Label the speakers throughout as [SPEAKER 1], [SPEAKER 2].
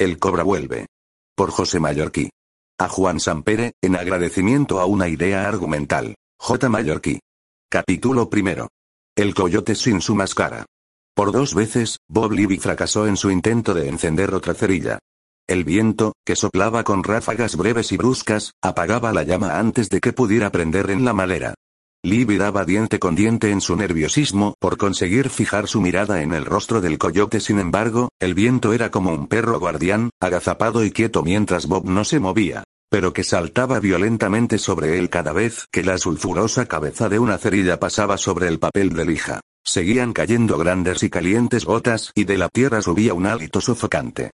[SPEAKER 1] El Cobra vuelve. Por José Mallorquí. A Juan Sampere, en agradecimiento a una idea argumental. J. Mallorquí. Capítulo primero. El coyote sin su máscara. Por dos veces, Bob Libby fracasó en su intento de encender otra cerilla. El viento, que soplaba con ráfagas breves y bruscas, apagaba la llama antes de que pudiera prender en la madera. Libby daba diente con diente en su nerviosismo por conseguir fijar su mirada en el rostro del coyote. Sin embargo, el viento era como un perro guardián, agazapado y quieto mientras Bob no se movía, pero que saltaba violentamente sobre él cada vez que la sulfurosa cabeza de una cerilla pasaba sobre el papel de lija. Seguían cayendo grandes y calientes gotas y de la tierra subía un hálito sofocante.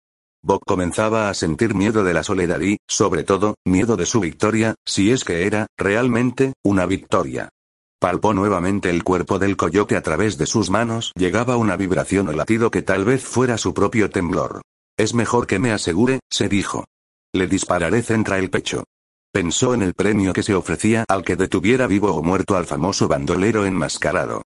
[SPEAKER 1] Bob comenzaba a sentir miedo de la soledad y, sobre todo, miedo de su victoria, si es que era, realmente, una victoria. Palpó nuevamente el cuerpo del coyote a través de sus manos, llegaba una vibración o latido que tal vez fuera su propio temblor. Es mejor que me asegure, se dijo. Le dispararé centra el pecho. Pensó en el premio que se ofrecía al que detuviera vivo o muerto al famoso bandolero enmascarado.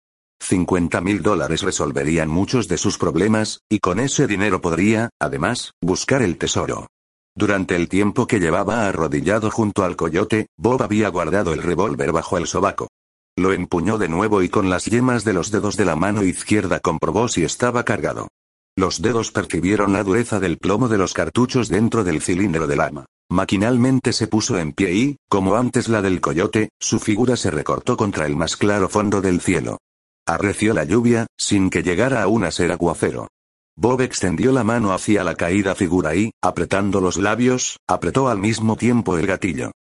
[SPEAKER 1] 50 mil dólares resolverían muchos de sus problemas, y con ese dinero podría, además, buscar el tesoro. Durante el tiempo que llevaba arrodillado junto al coyote, Bob había guardado el revólver bajo el sobaco. Lo empuñó de nuevo y con las yemas de los dedos de la mano izquierda comprobó si estaba cargado. Los dedos percibieron la dureza del plomo de los cartuchos dentro del cilindro del arma. Maquinalmente se puso en pie y, como antes la del coyote, su figura se recortó contra el más claro fondo del cielo. Arreció la lluvia, sin que llegara aún a ser aguacero. Bob extendió la mano hacia la caída figura y, apretando los labios, apretó al mismo tiempo el gatillo.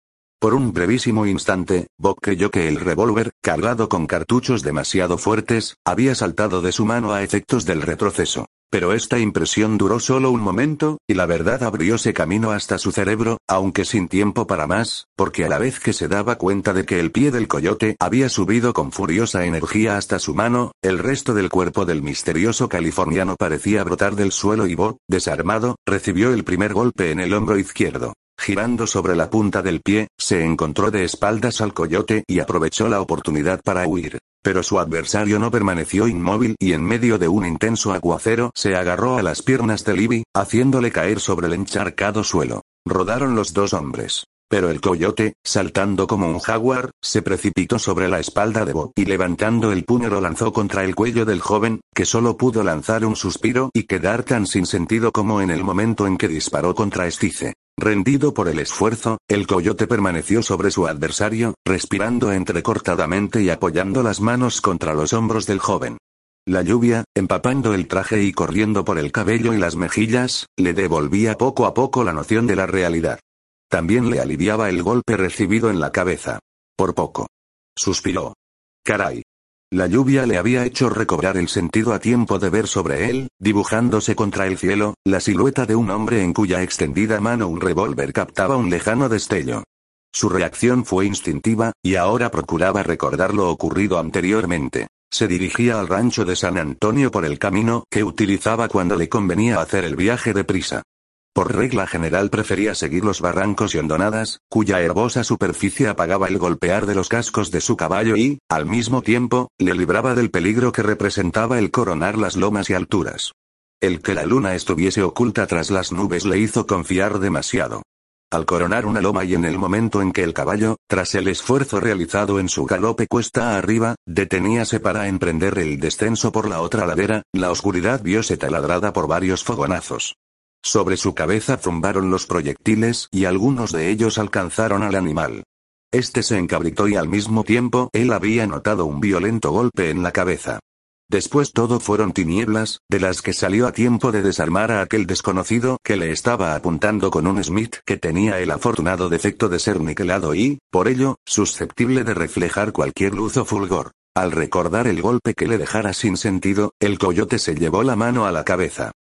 [SPEAKER 1] Por un brevísimo instante, Bob creyó que el revólver, cargado con cartuchos demasiado fuertes, había saltado de su mano a efectos del retroceso. Pero esta impresión duró solo un momento, y la verdad abrióse camino hasta su cerebro, aunque sin tiempo para más, porque a la vez que se daba cuenta de que el pie del coyote había subido con furiosa energía hasta su mano, el resto del cuerpo del misterioso californiano parecía brotar del suelo y Bob, desarmado, recibió el primer golpe en el hombro izquierdo. Girando sobre la punta del pie, se encontró de espaldas al coyote y aprovechó la oportunidad para huir. Pero su adversario no permaneció inmóvil y en medio de un intenso aguacero se agarró a las piernas de Libby, haciéndole caer sobre el encharcado suelo. Rodaron los dos hombres. Pero el coyote, saltando como un jaguar, se precipitó sobre la espalda de Bob y levantando el puño lo lanzó contra el cuello del joven, que solo pudo lanzar un suspiro y quedar tan sin sentido como en el momento en que disparó contra Estice. Rendido por el esfuerzo, el coyote permaneció sobre su adversario, respirando entrecortadamente y apoyando las manos contra los hombros del joven. La lluvia, empapando el traje y corriendo por el cabello y las mejillas, le devolvía poco a poco la noción de la realidad. También le aliviaba el golpe recibido en la cabeza. Por poco. Suspiró. Caray. La lluvia le había hecho recobrar el sentido a tiempo de ver sobre él, dibujándose contra el cielo, la silueta de un hombre en cuya extendida mano un revólver captaba un lejano destello. Su reacción fue instintiva, y ahora procuraba recordar lo ocurrido anteriormente. Se dirigía al rancho de San Antonio por el camino que utilizaba cuando le convenía hacer el viaje de prisa. Por regla general prefería seguir los barrancos y hondonadas, cuya herbosa superficie apagaba el golpear de los cascos de su caballo y, al mismo tiempo, le libraba del peligro que representaba el coronar las lomas y alturas. El que la luna estuviese oculta tras las nubes le hizo confiar demasiado. Al coronar una loma y en el momento en que el caballo, tras el esfuerzo realizado en su galope cuesta arriba, deteníase para emprender el descenso por la otra ladera, la oscuridad viose taladrada por varios fogonazos. Sobre su cabeza zumbaron los proyectiles y algunos de ellos alcanzaron al animal. Este se encabritó y al mismo tiempo él había notado un violento golpe en la cabeza. Después todo fueron tinieblas, de las que salió a tiempo de desarmar a aquel desconocido que le estaba apuntando con un Smith que tenía el afortunado defecto de ser niquelado y, por ello, susceptible de reflejar cualquier luz o fulgor. Al recordar el golpe que le dejara sin sentido, el coyote se llevó la mano a la cabeza.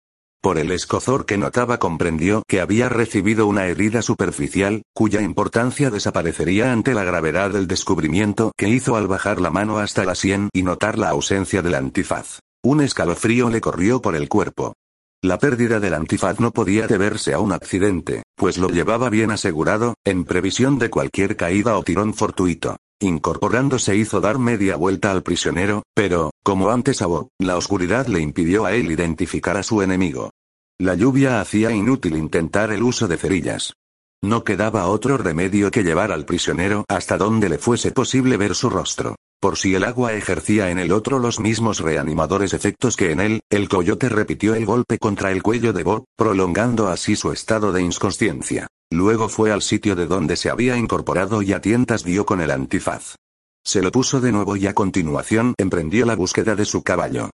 [SPEAKER 1] Por el escozor que notaba comprendió que había recibido una herida superficial, cuya importancia desaparecería ante la gravedad del descubrimiento que hizo al bajar la mano hasta la sien y notar la ausencia del antifaz. Un escalofrío le corrió por el cuerpo. La pérdida del antifaz no podía deberse a un accidente, pues lo llevaba bien asegurado, en previsión de cualquier caída o tirón fortuito. Incorporándose hizo dar media vuelta al prisionero, pero, como antes a Bob, la oscuridad le impidió a él identificar a su enemigo. La lluvia hacía inútil intentar el uso de cerillas. No quedaba otro remedio que llevar al prisionero hasta donde le fuese posible ver su rostro. Por si el agua ejercía en el otro los mismos reanimadores efectos que en él, el coyote repitió el golpe contra el cuello de Bob, prolongando así su estado de inconsciencia. Luego fue al sitio de donde se había incorporado y a tientas dio con el antifaz. Se lo puso de nuevo y a continuación emprendió la búsqueda de su caballo.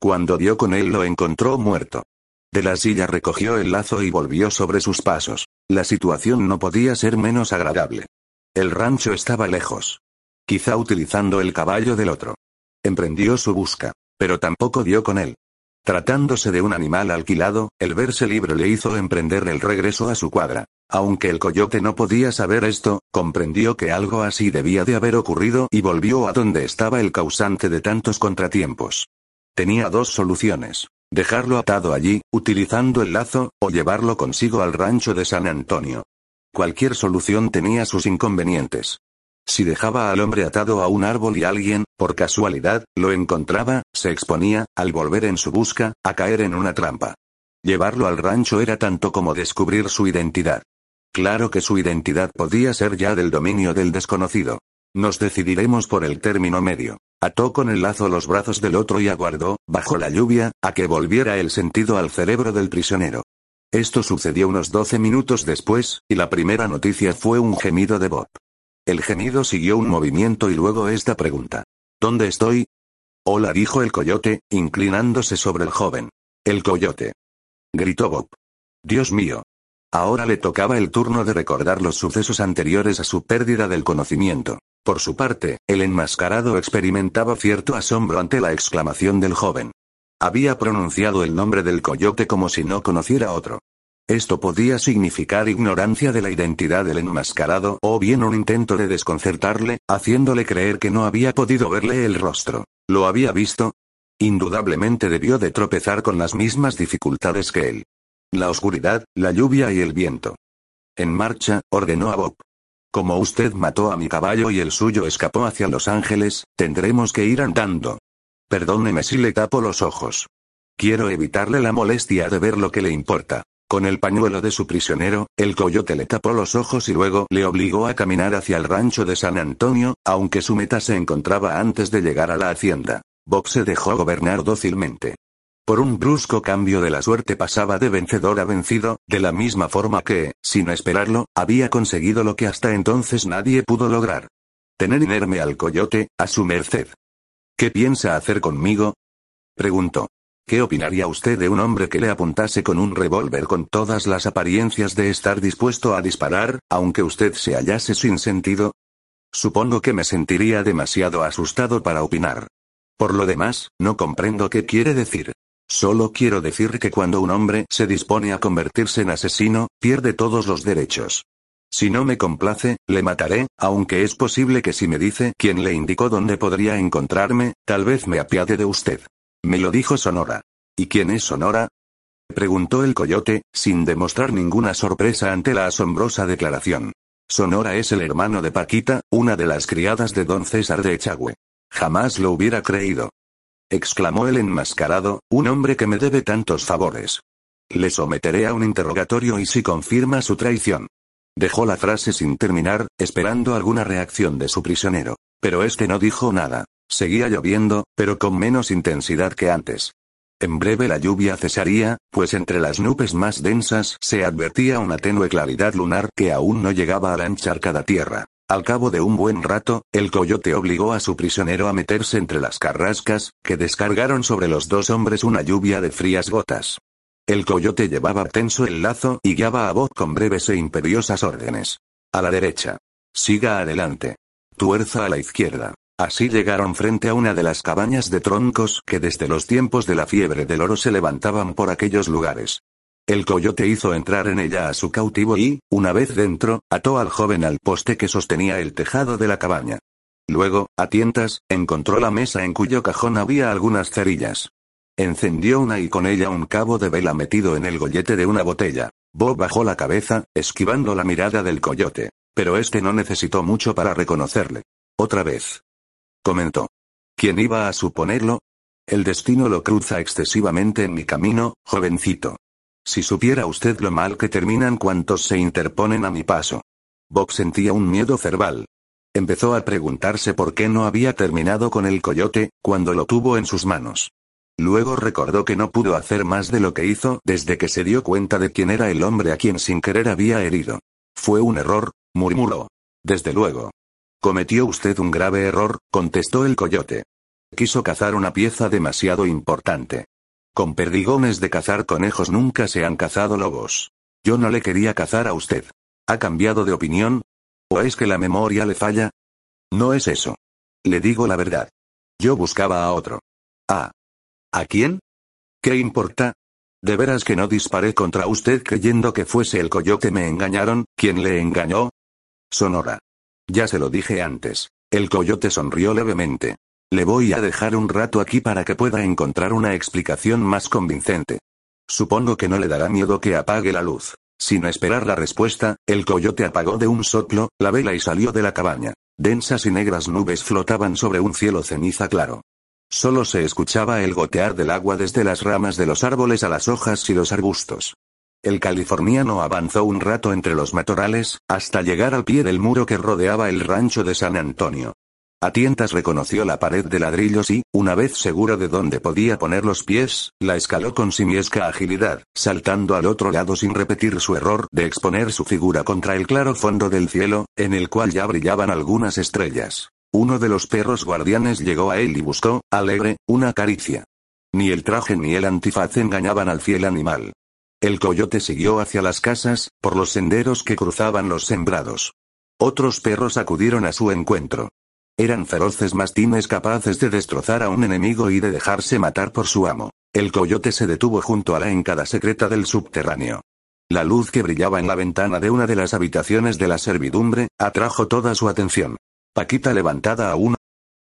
[SPEAKER 1] Cuando dio con él lo encontró muerto. De la silla recogió el lazo y volvió sobre sus pasos. La situación no podía ser menos agradable. El rancho estaba lejos. Quizá utilizando el caballo del otro. Emprendió su busca, pero tampoco dio con él. Tratándose de un animal alquilado, el verse libre le hizo emprender el regreso a su cuadra. Aunque el coyote no podía saber esto, comprendió que algo así debía de haber ocurrido y volvió a donde estaba el causante de tantos contratiempos. Tenía dos soluciones. Dejarlo atado allí, utilizando el lazo, o llevarlo consigo al rancho de San Antonio. Cualquier solución tenía sus inconvenientes. Si dejaba al hombre atado a un árbol y alguien, por casualidad, lo encontraba, se exponía, al volver en su busca, a caer en una trampa. Llevarlo al rancho era tanto como descubrir su identidad. Claro que su identidad podía ser ya del dominio del desconocido. Nos decidiremos por el término medio. Ató con el lazo los brazos del otro y aguardó, bajo la lluvia, a que volviera el sentido al cerebro del prisionero. Esto sucedió unos doce minutos después, y la primera noticia fue un gemido de Bob. El gemido siguió un movimiento y luego esta pregunta. ¿Dónde estoy? Hola dijo el coyote, inclinándose sobre el joven. El coyote. Gritó Bob. Dios mío, Ahora le tocaba el turno de recordar los sucesos anteriores a su pérdida del conocimiento. Por su parte, el enmascarado experimentaba cierto asombro ante la exclamación del joven. Había pronunciado el nombre del coyote como si no conociera otro. Esto podía significar ignorancia de la identidad del enmascarado o bien un intento de desconcertarle, haciéndole creer que no había podido verle el rostro. ¿Lo había visto? Indudablemente debió de tropezar con las mismas dificultades que él. La oscuridad, la lluvia y el viento. En marcha, ordenó a Bob. Como usted mató a mi caballo y el suyo escapó hacia Los Ángeles, tendremos que ir andando. Perdóneme si le tapo los ojos. Quiero evitarle la molestia de ver lo que le importa. Con el pañuelo de su prisionero, el coyote le tapó los ojos y luego le obligó a caminar hacia el rancho de San Antonio, aunque su meta se encontraba antes de llegar a la hacienda. Bob se dejó gobernar dócilmente. Por un brusco cambio de la suerte pasaba de vencedor a vencido, de la misma forma que, sin esperarlo, había conseguido lo que hasta entonces nadie pudo lograr. Tener inerme al coyote, a su merced. ¿Qué piensa hacer conmigo? preguntó. ¿Qué opinaría usted de un hombre que le apuntase con un revólver con todas las apariencias de estar dispuesto a disparar, aunque usted se hallase sin sentido? Supongo que me sentiría demasiado asustado para opinar. Por lo demás, no comprendo qué quiere decir. Solo quiero decir que cuando un hombre se dispone a convertirse en asesino, pierde todos los derechos. Si no me complace, le mataré, aunque es posible que si me dice quién le indicó dónde podría encontrarme, tal vez me apiade de usted. Me lo dijo Sonora. ¿Y quién es Sonora? preguntó el coyote, sin demostrar ninguna sorpresa ante la asombrosa declaración. Sonora es el hermano de Paquita, una de las criadas de don César de Echagüe. Jamás lo hubiera creído exclamó el enmascarado, un hombre que me debe tantos favores. Le someteré a un interrogatorio y si confirma su traición. Dejó la frase sin terminar, esperando alguna reacción de su prisionero. Pero este no dijo nada. Seguía lloviendo, pero con menos intensidad que antes. En breve la lluvia cesaría, pues entre las nubes más densas se advertía una tenue claridad lunar que aún no llegaba a la encharcada tierra. Al cabo de un buen rato, el coyote obligó a su prisionero a meterse entre las carrascas, que descargaron sobre los dos hombres una lluvia de frías gotas. El coyote llevaba tenso el lazo y guiaba a voz con breves e imperiosas órdenes. A la derecha. Siga adelante. Tuerza a la izquierda. Así llegaron frente a una de las cabañas de troncos que desde los tiempos de la fiebre del oro se levantaban por aquellos lugares. El coyote hizo entrar en ella a su cautivo y, una vez dentro, ató al joven al poste que sostenía el tejado de la cabaña. Luego, a tientas, encontró la mesa en cuyo cajón había algunas cerillas. Encendió una y con ella un cabo de vela metido en el gollete de una botella. Bob bajó la cabeza, esquivando la mirada del coyote. Pero este no necesitó mucho para reconocerle. Otra vez comentó. ¿Quién iba a suponerlo? El destino lo cruza excesivamente en mi camino, jovencito. Si supiera usted lo mal que terminan cuantos se interponen a mi paso. Bob sentía un miedo cerval. Empezó a preguntarse por qué no había terminado con el coyote, cuando lo tuvo en sus manos. Luego recordó que no pudo hacer más de lo que hizo desde que se dio cuenta de quién era el hombre a quien sin querer había herido. Fue un error, murmuró. Desde luego. Cometió usted un grave error, contestó el coyote. Quiso cazar una pieza demasiado importante. Con perdigones de cazar conejos nunca se han cazado lobos. Yo no le quería cazar a usted. ¿Ha cambiado de opinión? ¿O es que la memoria le falla? No es eso. Le digo la verdad. Yo buscaba a otro. ¿A? ¿A quién? ¿Qué importa? De veras que no disparé contra usted creyendo que fuese el coyote me engañaron, ¿quién le engañó? Sonora. Ya se lo dije antes. El coyote sonrió levemente. Le voy a dejar un rato aquí para que pueda encontrar una explicación más convincente. Supongo que no le dará miedo que apague la luz. Sin esperar la respuesta, el coyote apagó de un soplo la vela y salió de la cabaña. Densas y negras nubes flotaban sobre un cielo ceniza claro. Solo se escuchaba el gotear del agua desde las ramas de los árboles a las hojas y los arbustos. El californiano avanzó un rato entre los matorrales, hasta llegar al pie del muro que rodeaba el rancho de San Antonio. A tientas reconoció la pared de ladrillos y, una vez seguro de dónde podía poner los pies, la escaló con simiesca agilidad, saltando al otro lado sin repetir su error de exponer su figura contra el claro fondo del cielo, en el cual ya brillaban algunas estrellas. Uno de los perros guardianes llegó a él y buscó, alegre, una caricia. Ni el traje ni el antifaz engañaban al fiel animal. El coyote siguió hacia las casas, por los senderos que cruzaban los sembrados. Otros perros acudieron a su encuentro. Eran feroces mastines capaces de destrozar a un enemigo y de dejarse matar por su amo. El coyote se detuvo junto a la encada secreta del subterráneo. La luz que brillaba en la ventana de una de las habitaciones de la servidumbre, atrajo toda su atención. Paquita levantada aún.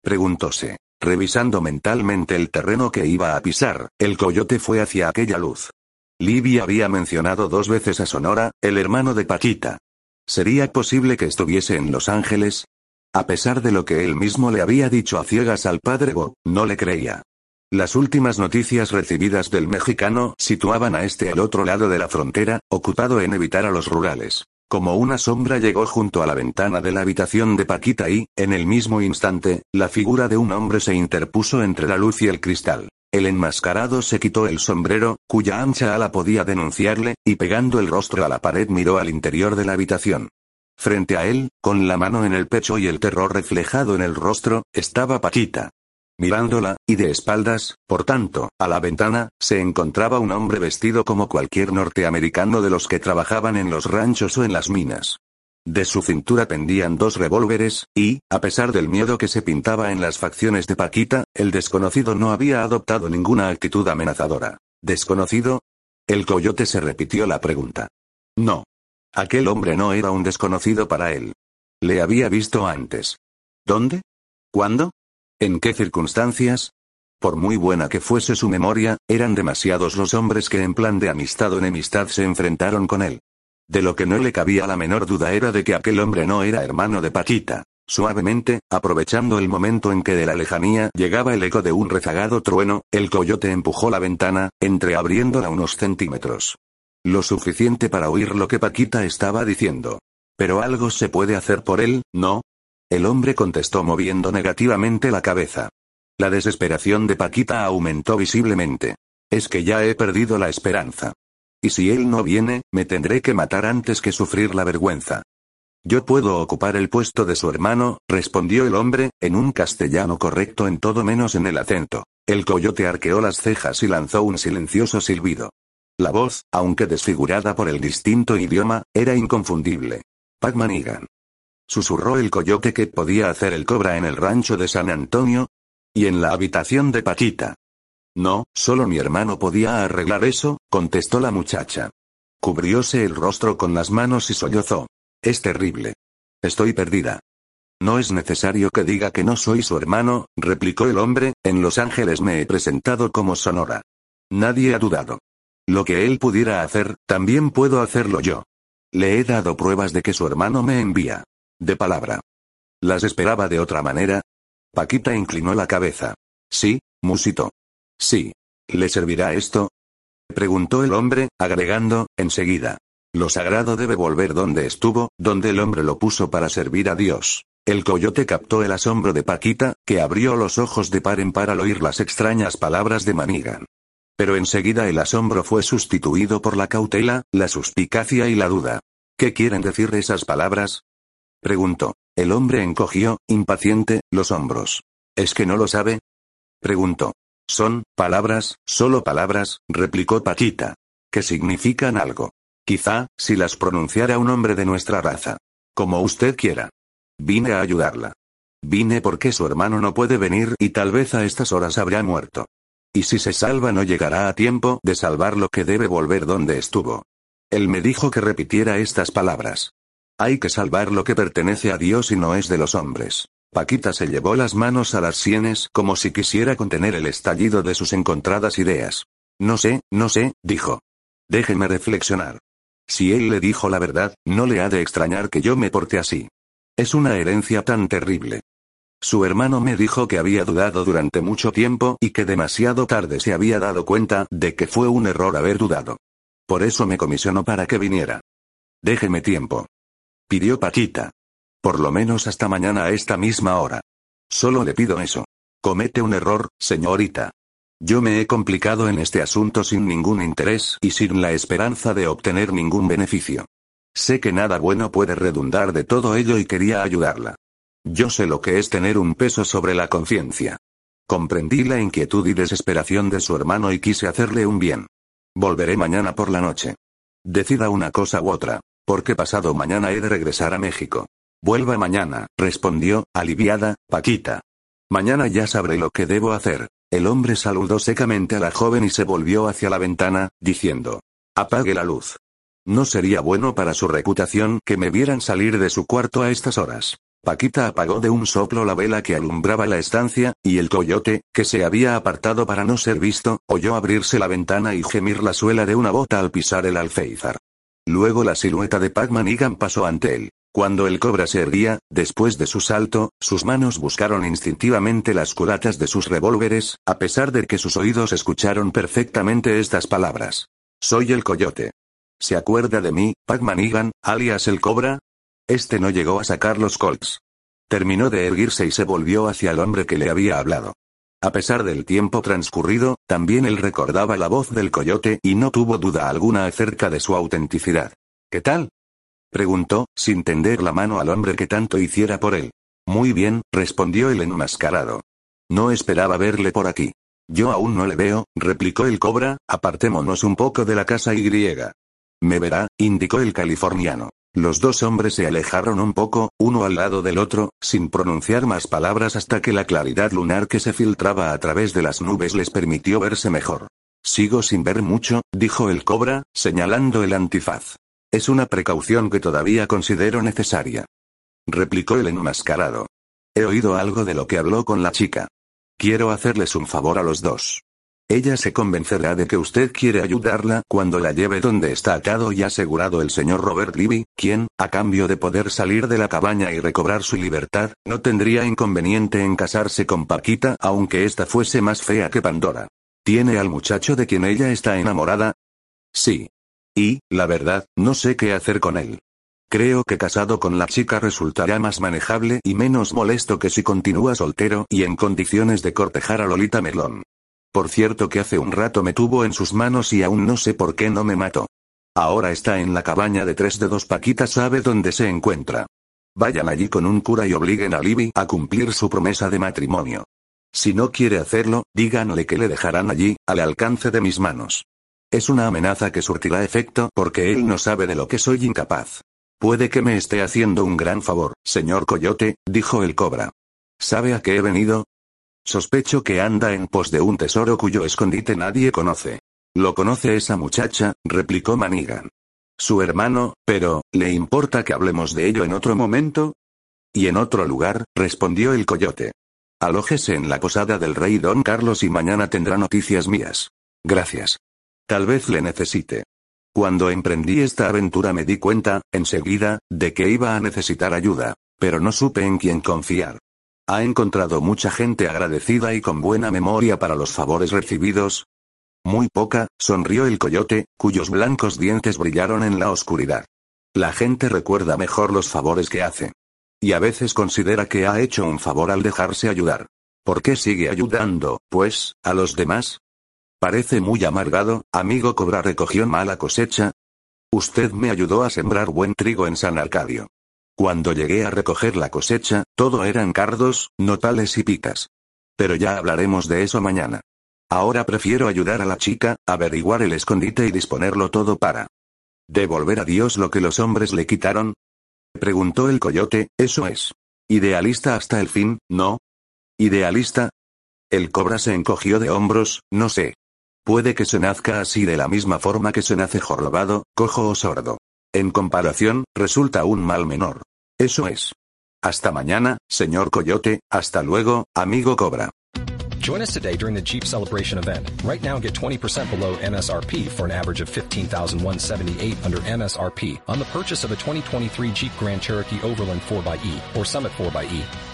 [SPEAKER 1] Preguntóse. Revisando mentalmente el terreno que iba a pisar, el coyote fue hacia aquella luz. Libby había mencionado dos veces a Sonora, el hermano de Paquita. ¿Sería posible que estuviese en Los Ángeles? A pesar de lo que él mismo le había dicho a ciegas al padre Bo, no le creía. Las últimas noticias recibidas del mexicano situaban a este al otro lado de la frontera, ocupado en evitar a los rurales. Como una sombra llegó junto a la ventana de la habitación de Paquita y, en el mismo instante, la figura de un hombre se interpuso entre la luz y el cristal. El enmascarado se quitó el sombrero, cuya ancha ala podía denunciarle, y pegando el rostro a la pared miró al interior de la habitación. Frente a él, con la mano en el pecho y el terror reflejado en el rostro, estaba Paquita. Mirándola, y de espaldas, por tanto, a la ventana, se encontraba un hombre vestido como cualquier norteamericano de los que trabajaban en los ranchos o en las minas. De su cintura pendían dos revólveres, y, a pesar del miedo que se pintaba en las facciones de Paquita, el desconocido no había adoptado ninguna actitud amenazadora. ¿Desconocido? El coyote se repitió la pregunta. No. Aquel hombre no era un desconocido para él. Le había visto antes. ¿Dónde? ¿Cuándo? ¿En qué circunstancias? Por muy buena que fuese su memoria, eran demasiados los hombres que en plan de amistad o enemistad se enfrentaron con él. De lo que no le cabía la menor duda era de que aquel hombre no era hermano de Paquita. Suavemente, aprovechando el momento en que de la lejanía llegaba el eco de un rezagado trueno, el coyote empujó la ventana, entreabriéndola unos centímetros. Lo suficiente para oír lo que Paquita estaba diciendo. Pero algo se puede hacer por él, ¿no? El hombre contestó moviendo negativamente la cabeza. La desesperación de Paquita aumentó visiblemente. Es que ya he perdido la esperanza. Y si él no viene, me tendré que matar antes que sufrir la vergüenza. Yo puedo ocupar el puesto de su hermano, respondió el hombre, en un castellano correcto en todo menos en el acento. El coyote arqueó las cejas y lanzó un silencioso silbido. La voz, aunque desfigurada por el distinto idioma, era inconfundible. Pac-Man Susurró el coyote que podía hacer el cobra en el rancho de San Antonio. Y en la habitación de Paquita. No, solo mi hermano podía arreglar eso, contestó la muchacha. Cubrióse el rostro con las manos y sollozó. Es terrible. Estoy perdida. No es necesario que diga que no soy su hermano, replicó el hombre, en Los Ángeles me he presentado como Sonora. Nadie ha dudado. Lo que él pudiera hacer, también puedo hacerlo yo. Le he dado pruebas de que su hermano me envía. De palabra. ¿Las esperaba de otra manera? Paquita inclinó la cabeza. Sí, musito. Sí. ¿Le servirá esto? Preguntó el hombre, agregando, enseguida. Lo sagrado debe volver donde estuvo, donde el hombre lo puso para servir a Dios. El coyote captó el asombro de Paquita, que abrió los ojos de par en par al oír las extrañas palabras de Manigan. Pero enseguida el asombro fue sustituido por la cautela, la suspicacia y la duda. ¿Qué quieren decir esas palabras? Preguntó. El hombre encogió, impaciente, los hombros. ¿Es que no lo sabe? Preguntó. Son, palabras, solo palabras, replicó Paquita. Que significan algo. Quizá, si las pronunciara un hombre de nuestra raza. Como usted quiera. Vine a ayudarla. Vine porque su hermano no puede venir y tal vez a estas horas habrá muerto. Y si se salva no llegará a tiempo de salvar lo que debe volver donde estuvo. Él me dijo que repitiera estas palabras. Hay que salvar lo que pertenece a Dios y no es de los hombres. Paquita se llevó las manos a las sienes como si quisiera contener el estallido de sus encontradas ideas. No sé, no sé, dijo. Déjeme reflexionar. Si él le dijo la verdad, no le ha de extrañar que yo me porte así. Es una herencia tan terrible. Su hermano me dijo que había dudado durante mucho tiempo y que demasiado tarde se había dado cuenta de que fue un error haber dudado. Por eso me comisionó para que viniera. Déjeme tiempo. Pidió Paquita. Por lo menos hasta mañana a esta misma hora. Solo le pido eso. Comete un error, señorita. Yo me he complicado en este asunto sin ningún interés y sin la esperanza de obtener ningún beneficio. Sé que nada bueno puede redundar de todo ello y quería ayudarla. Yo sé lo que es tener un peso sobre la conciencia. Comprendí la inquietud y desesperación de su hermano y quise hacerle un bien. Volveré mañana por la noche. Decida una cosa u otra, porque pasado mañana he de regresar a México. Vuelva mañana, respondió, aliviada, Paquita. Mañana ya sabré lo que debo hacer. El hombre saludó secamente a la joven y se volvió hacia la ventana, diciendo. Apague la luz. No sería bueno para su reputación que me vieran salir de su cuarto a estas horas. Paquita apagó de un soplo la vela que alumbraba la estancia, y el coyote, que se había apartado para no ser visto, oyó abrirse la ventana y gemir la suela de una bota al pisar el alféizar. Luego la silueta de Pac-Man pasó ante él. Cuando el cobra se erguía, después de su salto, sus manos buscaron instintivamente las curatas de sus revólveres, a pesar de que sus oídos escucharon perfectamente estas palabras. Soy el coyote. ¿Se acuerda de mí, Pac-Man alias el cobra? Este no llegó a sacar los colts. Terminó de erguirse y se volvió hacia el hombre que le había hablado. A pesar del tiempo transcurrido, también él recordaba la voz del coyote y no tuvo duda alguna acerca de su autenticidad. ¿Qué tal? preguntó, sin tender la mano al hombre que tanto hiciera por él. Muy bien, respondió el enmascarado. No esperaba verle por aquí. Yo aún no le veo, replicó el cobra, apartémonos un poco de la casa y griega. Me verá, indicó el californiano. Los dos hombres se alejaron un poco, uno al lado del otro, sin pronunciar más palabras hasta que la claridad lunar que se filtraba a través de las nubes les permitió verse mejor. Sigo sin ver mucho, dijo el cobra, señalando el antifaz. Es una precaución que todavía considero necesaria. Replicó el enmascarado. He oído algo de lo que habló con la chica. Quiero hacerles un favor a los dos. Ella se convencerá de que usted quiere ayudarla cuando la lleve donde está atado y asegurado el señor Robert Libby, quien, a cambio de poder salir de la cabaña y recobrar su libertad, no tendría inconveniente en casarse con Paquita aunque ésta fuese más fea que Pandora. ¿Tiene al muchacho de quien ella está enamorada? Sí. Y, la verdad, no sé qué hacer con él. Creo que casado con la chica resultará más manejable y menos molesto que si continúa soltero y en condiciones de cortejar a Lolita Melón. Por cierto que hace un rato me tuvo en sus manos y aún no sé por qué no me mató. Ahora está en la cabaña de tres dedos Paquita sabe dónde se encuentra. Vayan allí con un cura y obliguen a Libby a cumplir su promesa de matrimonio. Si no quiere hacerlo, díganle que le dejarán allí, al alcance de mis manos. Es una amenaza que surtirá efecto porque él no sabe de lo que soy incapaz. Puede que me esté haciendo un gran favor, señor Coyote, dijo el cobra. ¿Sabe a qué he venido? Sospecho que anda en pos de un tesoro cuyo escondite nadie conoce. ¿Lo conoce esa muchacha? replicó Manigan. Su hermano, pero, ¿le importa que hablemos de ello en otro momento? Y en otro lugar, respondió el coyote. Alójese en la posada del rey Don Carlos y mañana tendrá noticias mías. Gracias. Tal vez le necesite. Cuando emprendí esta aventura me di cuenta, enseguida, de que iba a necesitar ayuda, pero no supe en quién confiar. ¿Ha encontrado mucha gente agradecida y con buena memoria para los favores recibidos? Muy poca, sonrió el coyote, cuyos blancos dientes brillaron en la oscuridad. La gente recuerda mejor los favores que hace. Y a veces considera que ha hecho un favor al dejarse ayudar. ¿Por qué sigue ayudando, pues, a los demás? Parece muy amargado, amigo Cobra recogió mala cosecha. Usted me ayudó a sembrar buen trigo en San Arcadio. Cuando llegué a recoger la cosecha, todo eran cardos, notales y picas. Pero ya hablaremos de eso mañana. Ahora prefiero ayudar a la chica, averiguar el escondite y disponerlo todo para devolver a Dios lo que los hombres le quitaron. Preguntó el coyote, eso es. Idealista hasta el fin, ¿no? ¿Idealista? El cobra se encogió de hombros, no sé. Puede que se nazca así de la misma forma que se nace jorobado, cojo o sordo. En comparación, resulta un mal menor. Eso es. Hasta mañana, señor Coyote, hasta luego, amigo Cobra.
[SPEAKER 2] Join us today during the Jeep Celebration event. Right now, get 20% below MSRP for an average of 15178 under MSRP on the purchase of a 2023 Jeep Grand Cherokee Overland 4xE or Summit 4xE.